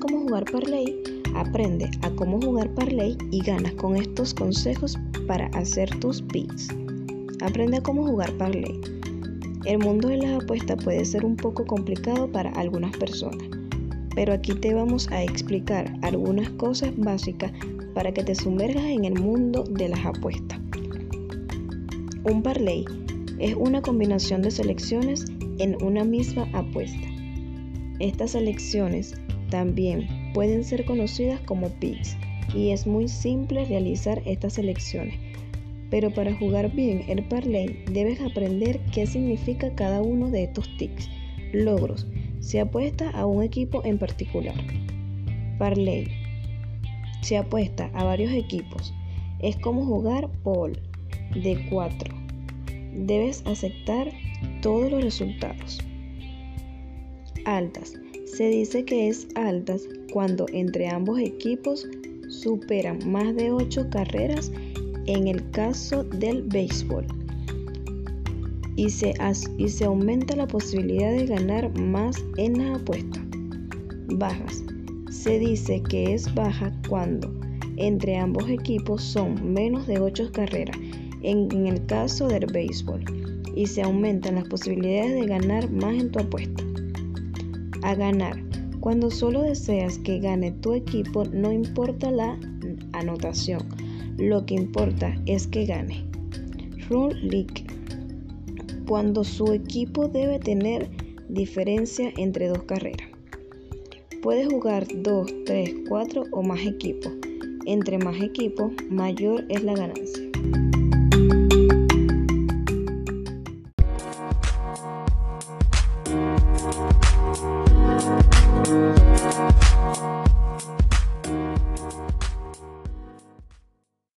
cómo jugar Parley, aprende a cómo jugar Parley y ganas con estos consejos para hacer tus picks. Aprende a cómo jugar Parley. El mundo de las apuestas puede ser un poco complicado para algunas personas, pero aquí te vamos a explicar algunas cosas básicas para que te sumerjas en el mundo de las apuestas. Un parlay es una combinación de selecciones en una misma apuesta. Estas selecciones también pueden ser conocidas como picks y es muy simple realizar estas selecciones. Pero para jugar bien el parlay debes aprender qué significa cada uno de estos ticks, logros, se apuesta a un equipo en particular. Parlay. Se apuesta a varios equipos. Es como jugar Paul de 4. Debes aceptar todos los resultados. Altas. Se dice que es altas cuando entre ambos equipos superan más de 8 carreras en el caso del béisbol y se, y se aumenta la posibilidad de ganar más en la apuesta. Bajas. Se dice que es baja cuando entre ambos equipos son menos de 8 carreras en, en el caso del béisbol y se aumentan las posibilidades de ganar más en tu apuesta. A ganar. Cuando solo deseas que gane tu equipo, no importa la anotación. Lo que importa es que gane. Rule League. Cuando su equipo debe tener diferencia entre dos carreras. Puedes jugar 2, 3, 4 o más equipos. Entre más equipos, mayor es la ganancia. Thank you.